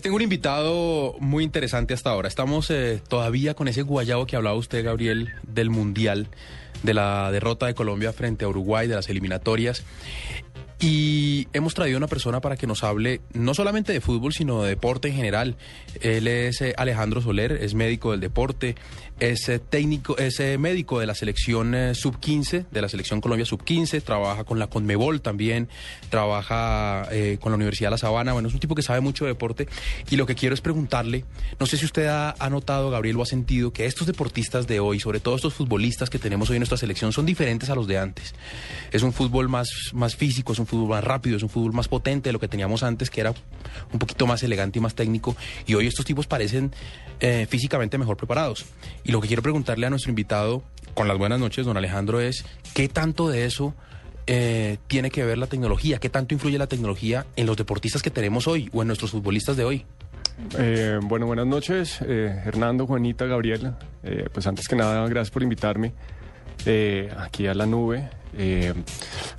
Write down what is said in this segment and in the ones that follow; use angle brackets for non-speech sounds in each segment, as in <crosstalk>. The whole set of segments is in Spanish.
Tengo un invitado muy interesante hasta ahora. Estamos eh, todavía con ese guayabo que hablaba usted, Gabriel, del Mundial, de la derrota de Colombia frente a Uruguay, de las eliminatorias. Y hemos traído a una persona para que nos hable no solamente de fútbol, sino de deporte en general. Él es eh, Alejandro Soler, es médico del deporte, es eh, técnico, es eh, médico de la selección sub-15, de la selección Colombia sub-15, trabaja con la Conmebol también, trabaja con la Universidad de La Sabana. Bueno, es un tipo que sabe mucho de deporte. Y lo que quiero es preguntarle, no sé si usted ha, ha notado, Gabriel, o ha sentido que estos deportistas de hoy, sobre todo estos futbolistas que tenemos hoy en nuestra selección, son diferentes a los de antes. Es un fútbol más, más físico, es un fútbol más rápido, es un fútbol más potente de lo que teníamos antes, que era un poquito más elegante y más técnico. Y hoy estos tipos parecen eh, físicamente mejor preparados. Y lo que quiero preguntarle a nuestro invitado, con las buenas noches, don Alejandro, es ¿qué tanto de eso eh, tiene que ver la tecnología? ¿Qué tanto influye la tecnología en los deportistas que tenemos hoy o en nuestros futbolistas de hoy? Eh, bueno, buenas noches, Hernando, Juanita, Gabriela. pues antes que nada, gracias por invitarme aquí a la nube. Eh,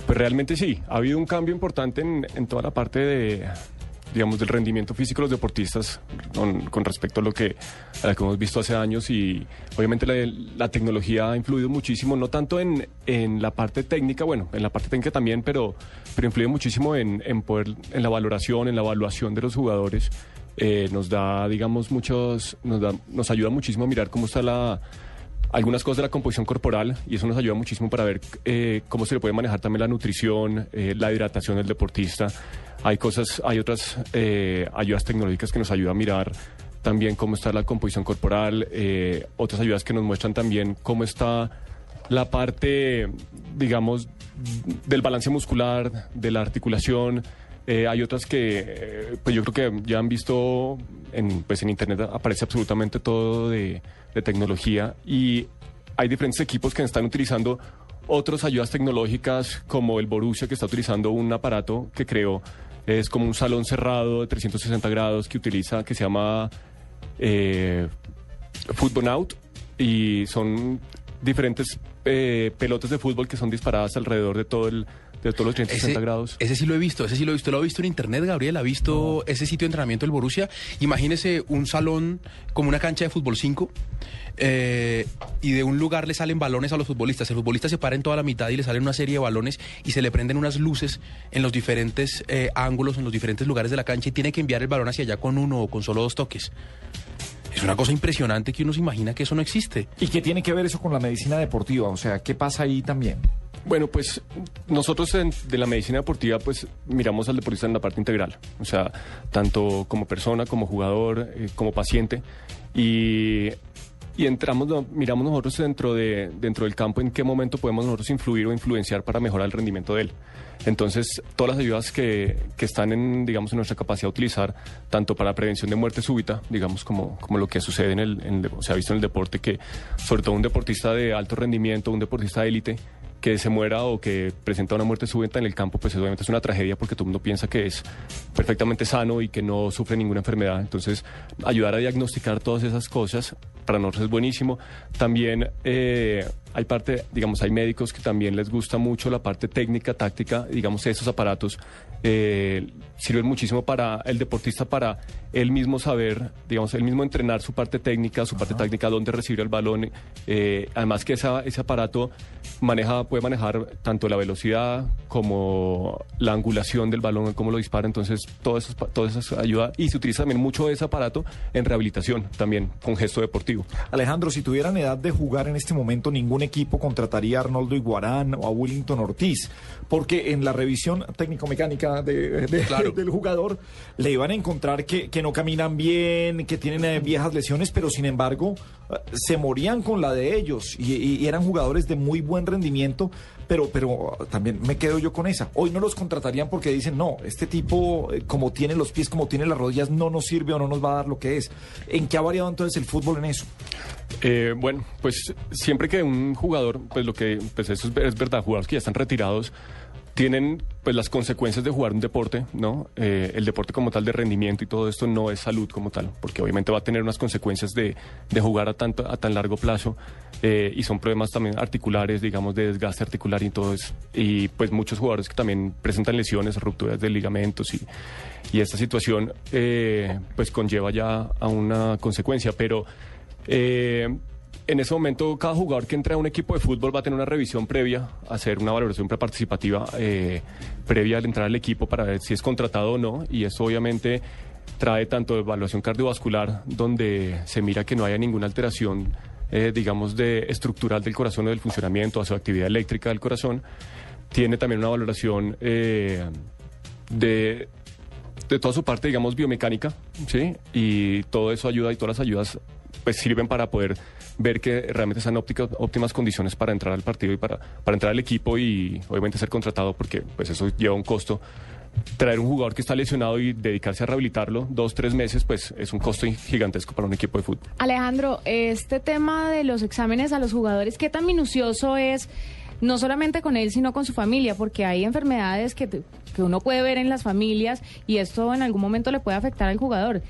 pues realmente sí, ha habido un cambio importante en, toda la parte de, digamos, del rendimiento físico de los deportistas con, respecto a lo, que, a lo que hemos visto hace años y obviamente la, tecnología ha influido muchísimo, no tanto en, en, la parte técnica, bueno, en la parte técnica también, pero, pero influye muchísimo en, en poder, en la valoración, en la evaluación de los jugadores. Eh, nos da, digamos, muchos, nos, da, nos ayuda muchísimo a mirar cómo está la algunas cosas de la composición corporal y eso nos ayuda muchísimo para ver eh, cómo se le puede manejar también la nutrición, eh, la hidratación del deportista. Hay cosas, hay otras eh, ayudas tecnológicas que nos ayudan a mirar también cómo está la composición corporal, otras ayudas que nos muestran también cómo está la parte, digamos, del balance muscular, de la articulación. Hay otras que, pues yo creo que ya han visto en, pues en internet aparece absolutamente todo de de tecnología y hay diferentes equipos que están utilizando otras ayudas tecnológicas como el Borussia que está utilizando un aparato que creó. Es como un salón cerrado de 360 grados que utiliza que se llama eh, Football Out y son diferentes eh, pelotas de fútbol que son disparadas alrededor de todo el de todos los 360 grados. Ese sí lo he visto, ese sí lo he visto. Lo ha visto en internet, Gabriel. ¿Ha visto ese sitio de entrenamiento del Borussia? Imagínese un salón como una cancha de fútbol 5 eh, y de un lugar le salen balones a los futbolistas. El futbolista se para en toda la mitad y le salen una serie de balones y se le prenden unas luces en los diferentes eh, ángulos, en los diferentes lugares de la cancha y tiene que enviar el balón hacia allá con uno o con solo dos toques. Es una cosa impresionante que uno se imagina que eso no existe. ¿Y qué tiene que ver eso con la medicina deportiva? O sea, ¿qué pasa ahí también? Bueno, pues nosotros de la medicina deportiva pues miramos al deportista en la parte integral, o sea, tanto como persona, como jugador, eh, como paciente y, y entramos, miramos nosotros dentro, de, dentro del campo en qué momento podemos nosotros influir o influenciar para mejorar el rendimiento de él. Entonces, todas las ayudas que, que están en, digamos, en nuestra capacidad de utilizar, tanto para prevención de muerte súbita, digamos, como, como lo que sucede en el, en se ha visto en el deporte, que sobre todo un deportista de alto rendimiento, un deportista de élite, que se muera o que presenta una muerte súbita en el campo, pues obviamente es una tragedia porque todo el mundo piensa que es perfectamente sano y que no sufre ninguna enfermedad. Entonces, ayudar a diagnosticar todas esas cosas para nosotros es buenísimo. También eh, hay parte, digamos, hay médicos que también les gusta mucho la parte técnica, táctica, digamos, esos aparatos eh, sirven muchísimo para el deportista, para él mismo saber, digamos, él mismo entrenar su parte técnica, su parte táctica, dónde recibir el balón. Eh, además que esa, ese aparato maneja, puede manejar tanto la velocidad como la angulación del balón, cómo lo dispara. Entonces, todo eso, todo eso ayuda. Y se utiliza también mucho ese aparato en rehabilitación, también con gesto deportivo. Alejandro, si tuvieran edad de jugar en este momento, ningún equipo contrataría a Arnoldo Iguarán o a Willington Ortiz, porque en la revisión técnico-mecánica de, del jugador le iban a encontrar que, no caminan bien, que tienen eh, viejas lesiones, pero sin embargo eh, se morían con la de ellos y, eran jugadores de muy buen rendimiento, pero, pero también me quedo yo con esa. Hoy no los contratarían porque dicen, no, este tipo, eh, como tiene los pies, como tiene las rodillas, no nos sirve o no nos va a dar lo que es. ¿En qué ha variado entonces el fútbol en eso? bueno, pues siempre que un jugador, pues lo que, pues eso es, es verdad, jugadores que ya están retirados, tienen pues las consecuencias de jugar un deporte, ¿no? Eh, el deporte como tal de rendimiento y todo esto no es salud como tal, porque obviamente va a tener unas consecuencias de, de jugar a, tanto, a tan largo plazo eh, y son problemas también articulares, digamos, de desgaste articular y todo eso. Y pues muchos jugadores que también presentan lesiones, rupturas de ligamentos y, y esta situación eh, pues conlleva ya a una consecuencia, pero en ese momento cada jugador que entra a un equipo de fútbol va a tener una revisión previa, hacer una valoración preparticipativa eh, previa al entrar al equipo para ver si es contratado o no. Y eso obviamente trae tanto evaluación cardiovascular, donde se mira que no haya ninguna alteración, eh, digamos, de estructural del corazón o del funcionamiento, a su actividad eléctrica del corazón. Tiene también una valoración eh, de de toda su parte, digamos, biomecánica, ¿sí? Y todo eso ayuda y todas las ayudas pues sirven para poder ver que realmente están ópticas, óptimas condiciones para entrar al partido y para, para entrar al equipo y obviamente ser contratado porque pues eso lleva un costo. Traer un jugador que está lesionado y dedicarse a rehabilitarlo dos, tres meses, pues es un costo gigantesco para un equipo de fútbol. Alejandro, este tema de los exámenes a los jugadores, ¿qué tan minucioso es? No solamente con él, sino con su familia, porque hay enfermedades que, que uno puede ver en las familias y esto en algún momento le puede afectar al jugador.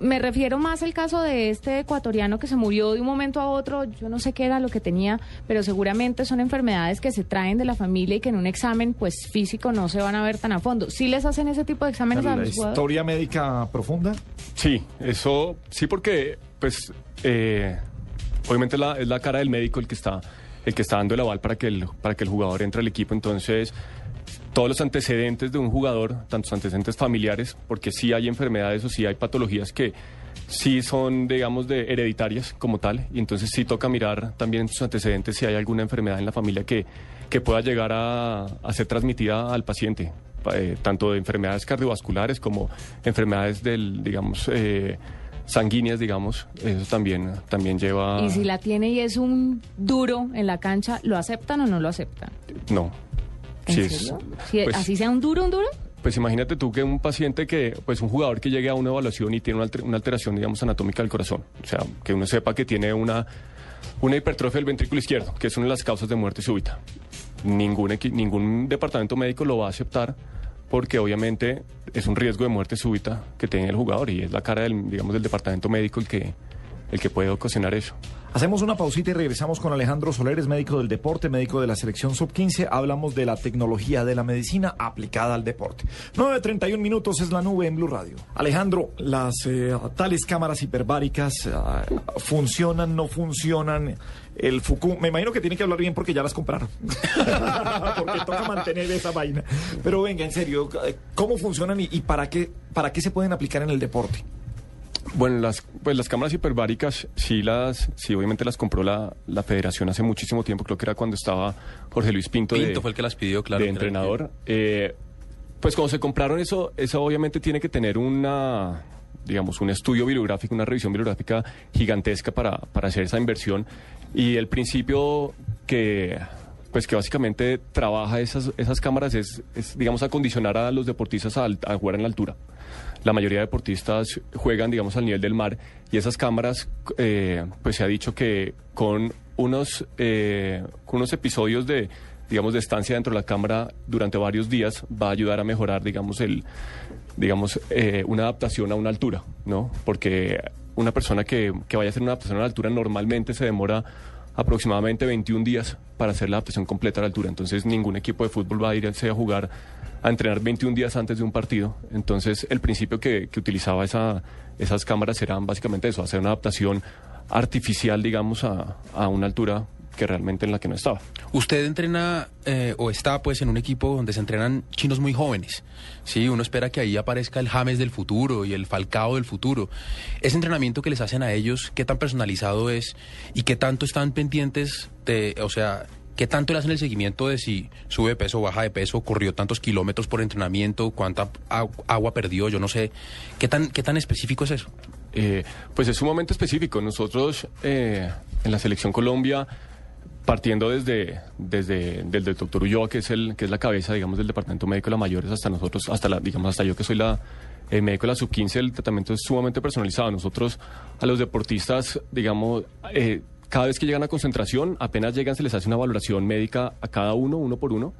me refiero más al caso de este ecuatoriano que se murió de un momento a otro, yo no sé qué era lo que tenía, pero seguramente son enfermedades que se traen de la familia y que en un examen pues físico no se van a ver tan a fondo. ¿Sí les hacen ese tipo de exámenes a los jugadores? ¿Historia médica profunda? Sí, eso sí porque pues eh, obviamente la, es la cara del médico el que está el que está dando el aval para que el, para que el jugador entre al equipo. Entonces, todos los antecedentes de un jugador, tantos antecedentes familiares, porque sí hay enfermedades o sí hay patologías que sí son, digamos, de hereditarias como tal, y entonces sí toca mirar también sus antecedentes si hay alguna enfermedad en la familia que, que pueda llegar a, ser transmitida al paciente, eh, tanto de enfermedades cardiovasculares como enfermedades del, digamos, eh, sanguíneas, digamos, eso también, también lleva... ¿Y si la tiene y es un duro en la cancha, ¿lo aceptan o no lo aceptan? No. ¿En serio? Pues ¿Así sea un duro, un duro? Pues imagínate tú que un paciente que, pues un jugador que llegue a una evaluación y tiene una, alteración, digamos, anatómica del corazón, o sea, que uno sepa que tiene una, una hipertrofia del ventrículo izquierdo, que es una de las causas de muerte súbita. Ningún, ningún departamento médico lo va a aceptar porque obviamente es un riesgo de muerte súbita que tiene el jugador y es la cara del, digamos, del departamento médico el que, el que puede ocasionar eso. Hacemos una pausita y regresamos con Alejandro Soleres, médico del deporte, médico de la selección sub-15. Hablamos de la tecnología de la medicina aplicada al deporte. 9.31 minutos es la nube en Blue Radio. Alejandro, las eh, tales cámaras hiperbáricas eh, funcionan, no funcionan el Fuku. Me imagino que tiene que hablar bien porque ya las compraron. <laughs> porque toca mantener esa vaina. Pero venga, en serio, ¿cómo funcionan y, para, qué, para qué se pueden aplicar en el deporte? Bueno, las, pues las cámaras hiperbáricas sí las, sí obviamente las compró la, la federación hace muchísimo tiempo, creo que era cuando estaba Jorge Luis Pinto. Pinto fue el que las pidió, claro. De entrenador. Eh, pues cuando se compraron eso, eso obviamente tiene que tener una, digamos, un estudio bibliográfico, una revisión bibliográfica gigantesca para, para hacer esa inversión. Y el principio que pues que básicamente trabaja esas, esas cámaras es, digamos, acondicionar a los deportistas a, jugar en la altura. La mayoría de deportistas juegan, digamos, al nivel del mar y esas cámaras, eh, pues se ha dicho que con unos, eh, con unos episodios de, digamos, de estancia dentro de la cámara durante varios días va a ayudar a mejorar, digamos, el, digamos, eh, una adaptación a una altura, ¿no? Porque una persona que, que vaya a hacer una adaptación a la altura normalmente se demora aproximadamente 21 días para hacer la adaptación completa a la altura. Entonces ningún equipo de fútbol va a irse a jugar a entrenar 21 días antes de un partido. Entonces el principio que, utilizaba esa, esas cámaras era básicamente eso, hacer una adaptación artificial, digamos, a una altura que realmente en la que no estaba. Usted entrena eh, o está pues en un equipo donde se entrenan chinos muy jóvenes. Sí, uno espera que ahí aparezca el James del futuro y el Falcao del futuro. Ese entrenamiento que les hacen a ellos, ¿qué tan personalizado es y qué tanto están pendientes de, o sea, ¿Qué tanto le hacen el seguimiento de si sube de peso, baja de peso, corrió tantos kilómetros por entrenamiento, cuánta agua perdió? Yo no sé. ¿Qué tan, qué tan específico es eso? Eh, pues es sumamente específico. Nosotros eh, en la Selección Colombia partiendo desde, desde, del doctor Ulloa, que es, el, que es la cabeza, digamos, del Departamento Médico de la Mayores, hasta nosotros, hasta la, digamos, hasta yo que soy la, el médico de la sub-15, el tratamiento es sumamente personalizado. Nosotros, a los deportistas, digamos, eh, cada vez que llegan a concentración, apenas llegan, se les hace una valoración médica a cada uno, uno por uno.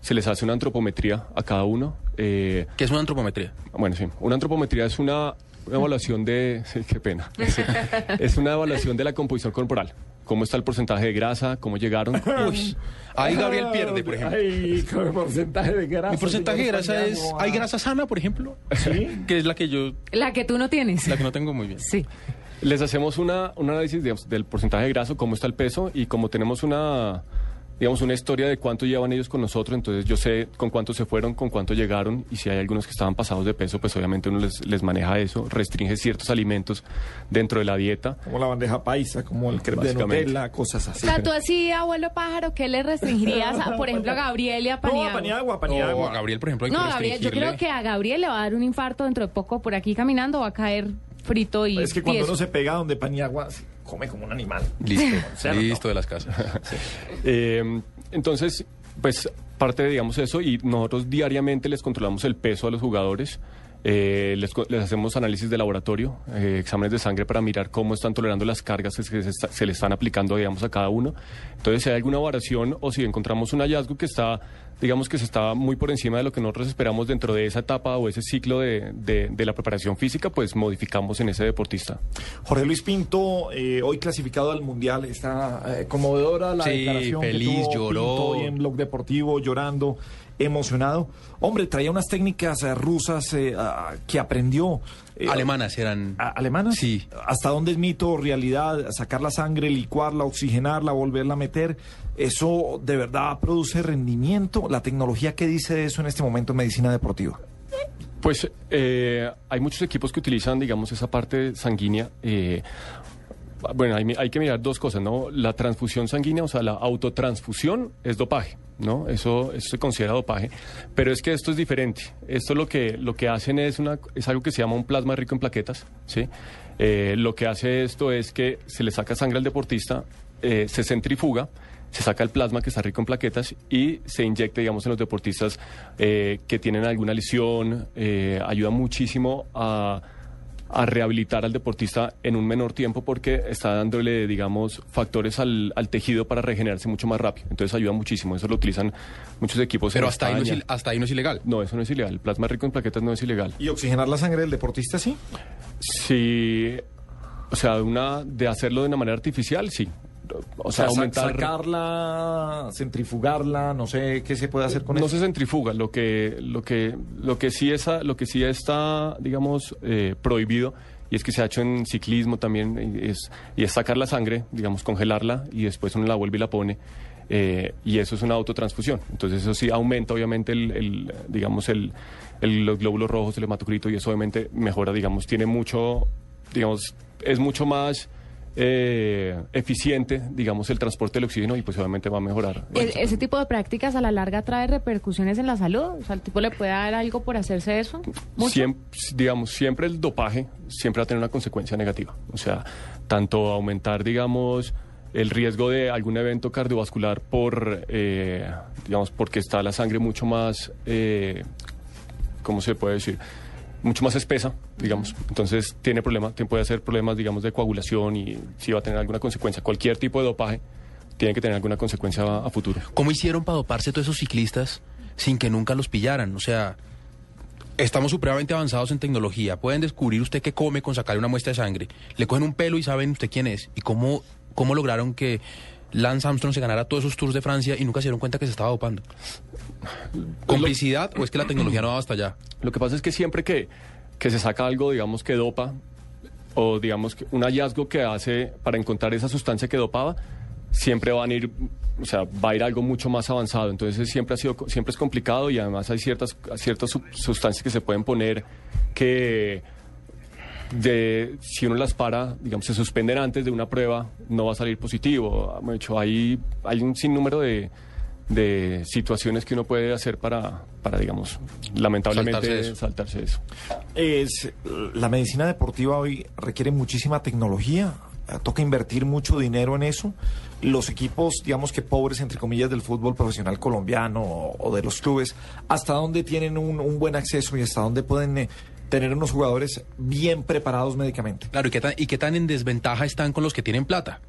se les hace una antropometría a cada uno. Eh, ¿Qué es una antropometría? Bueno, sí, una antropometría es una, evaluación de... <laughs> Sí, qué pena. <laughs> Es, una evaluación de la composición corporal. ¿Cómo está el porcentaje de grasa? ¿Cómo llegaron? <laughs> Uy, ahí Gabriel pierde, por ejemplo. Ay, ¿qué porcentaje de grasa? Mi porcentaje de grasa es... ¿Hay grasa sana, por ejemplo? Sí. Que es la que yo... La que tú no tienes. La que no tengo muy bien. Sí. Les hacemos una, un análisis del porcentaje de grasa, cómo está el peso y como tenemos una digamos, una historia de cuánto llevan ellos con nosotros, entonces yo sé con cuánto se fueron, con cuánto llegaron, y si hay algunos que estaban pasados de peso, pues obviamente uno les, les maneja eso, restringe ciertos alimentos dentro de la dieta. Como la bandeja paisa, como el crepe de Nutella, cosas así. O sea, tú así, abuelo pájaro, ¿qué le restringirías, por ejemplo, a Gabriel y a Paniagua? No, a Paniagua, Paniagua. a Gabriel, por ejemplo, hay no, que Gabriel, yo creo que a Gabriel le va a dar un infarto dentro de poco por aquí caminando, va a caer frito y Es que cuando uno se pega donde Paniagua come como un animal. Listo, <laughs> listo de las casas. <laughs> Eh, entonces, pues parte de, digamos, eso y nosotros diariamente les controlamos el peso a los jugadores. Eh, les, hacemos análisis de laboratorio, eh, exámenes de sangre para mirar cómo están tolerando las cargas que se, se, le están aplicando, digamos, a cada uno. Entonces, si hay alguna variación o si encontramos un hallazgo que está digamos que se está muy por encima de lo que nosotros esperamos dentro de esa etapa o ese ciclo de, de, la preparación física, pues modificamos en ese deportista. Jorge Luis Pinto, eh, hoy clasificado al Mundial, está eh, conmovedora la declaración feliz, que tuvo lloró. hoy en Blog Deportivo, llorando, emocionado. Hombre, traía unas técnicas eh, rusas que aprendió. alemanas eran. ¿Alemanas? Sí. ¿Hasta dónde es mito, realidad? Sacar la sangre, licuarla, oxigenarla, volverla a meter. ¿Eso de verdad produce rendimiento? ¿La tecnología qué dice eso en este momento en medicina deportiva? Pues eh, hay muchos equipos que utilizan, digamos, esa parte sanguínea. Eh, bueno, hay, que mirar dos cosas, ¿no? La transfusión sanguínea, o sea, la autotransfusión es dopaje, ¿no? Eso, eso se considera dopaje. Pero es que esto es diferente. Esto lo que, lo que hacen es, una, es algo que se llama un plasma rico en plaquetas, ¿sí? Eh, lo que hace esto es que se le saca sangre al deportista, se centrifuga, se saca el plasma que está rico en plaquetas y se inyecta, digamos, en los deportistas eh, que tienen alguna lesión, eh, ayuda muchísimo a, rehabilitar al deportista en un menor tiempo porque está dándole, digamos, factores al, tejido para regenerarse mucho más rápido. Entonces ayuda muchísimo, eso lo utilizan muchos equipos. Pero hasta ahí, no es, hasta ahí no es ilegal. No, eso no es ilegal. El plasma rico en plaquetas no es ilegal. ¿Y oxigenar la sangre del deportista sí? Sí. O sea, una, de hacerlo de una manera artificial, sí o sea, aumentar... sacarla, centrifugarla, no sé qué se puede hacer con eso. No se centrifuga, lo que, lo que, lo que sí es, lo que sí está, digamos, eh, prohibido y es que se ha hecho en ciclismo también es, y es sacar la sangre, digamos, congelarla y después uno la vuelve y la pone. Eh, y eso es una autotransfusión. Entonces eso sí aumenta obviamente el, digamos, el, los glóbulos rojos, el hematocrito y eso obviamente mejora, digamos, tiene mucho, digamos, es mucho más eh, eficiente, digamos, el transporte del oxígeno y pues obviamente va a mejorar. ¿Ese tipo de prácticas a la larga trae repercusiones en la salud? O sea, ¿el tipo le puede dar algo por hacerse eso? Siempre, digamos, siempre el dopaje siempre va a tener una consecuencia negativa. O sea, tanto aumentar, digamos, el riesgo de algún evento cardiovascular por, eh, digamos, porque está la sangre mucho más, eh, ¿cómo se puede decir? Mucho más espesa, digamos. Entonces tiene problemas, puede hacer problemas, digamos, de coagulación y si va a tener alguna consecuencia. Cualquier tipo de dopaje tiene que tener alguna consecuencia a, futuro. ¿Cómo hicieron para doparse todos esos ciclistas sin que nunca los pillaran? O sea, estamos supremamente avanzados en tecnología. Pueden descubrir usted qué come con sacarle una muestra de sangre. Le cogen un pelo y saben usted quién es. ¿Y cómo, cómo lograron que Lance Armstrong se ganara todos esos tours de Francia y nunca se dieron cuenta que se estaba dopando? ¿Complicidad o es que la tecnología no va hasta allá? Lo que pasa es que siempre que, que se saca algo, digamos, que dopa, o digamos, que un hallazgo que hace para encontrar esa sustancia que dopaba, siempre van a ir, o sea, va a ir algo mucho más avanzado. Entonces siempre ha sido, siempre es complicado y además hay ciertas, ciertas sustancias que se pueden poner que de si uno las para, digamos, se suspenden antes de una prueba, no va a salir positivo. Hecho, hay, hay un sinnúmero de, de situaciones que uno puede hacer para, para digamos, lamentablemente saltarse eso. Es, la medicina deportiva hoy requiere muchísima tecnología, toca invertir mucho dinero en eso. Los equipos, digamos que pobres, entre comillas, del fútbol profesional colombiano o, de los clubes, ¿hasta dónde tienen un, buen acceso y hasta dónde pueden eh, tener unos jugadores bien preparados médicamente? Claro, ¿y qué, tan, ¿y qué tan en desventaja están con los que tienen plata?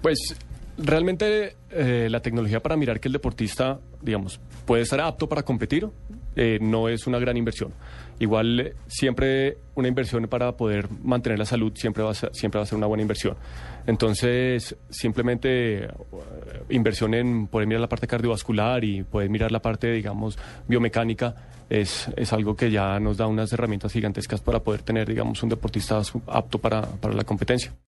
Pues realmente eh, la tecnología para mirar que el deportista, digamos, puede estar apto para competir, eh, no es una gran inversión. Igual siempre una inversión para poder mantener la salud siempre va a ser, siempre va a ser una buena inversión. Entonces, simplemente inversión en poder mirar la parte cardiovascular y poder mirar la parte, digamos, biomecánica es, es algo que ya nos da unas herramientas gigantescas para poder tener, digamos, un deportista apto para, para la competencia.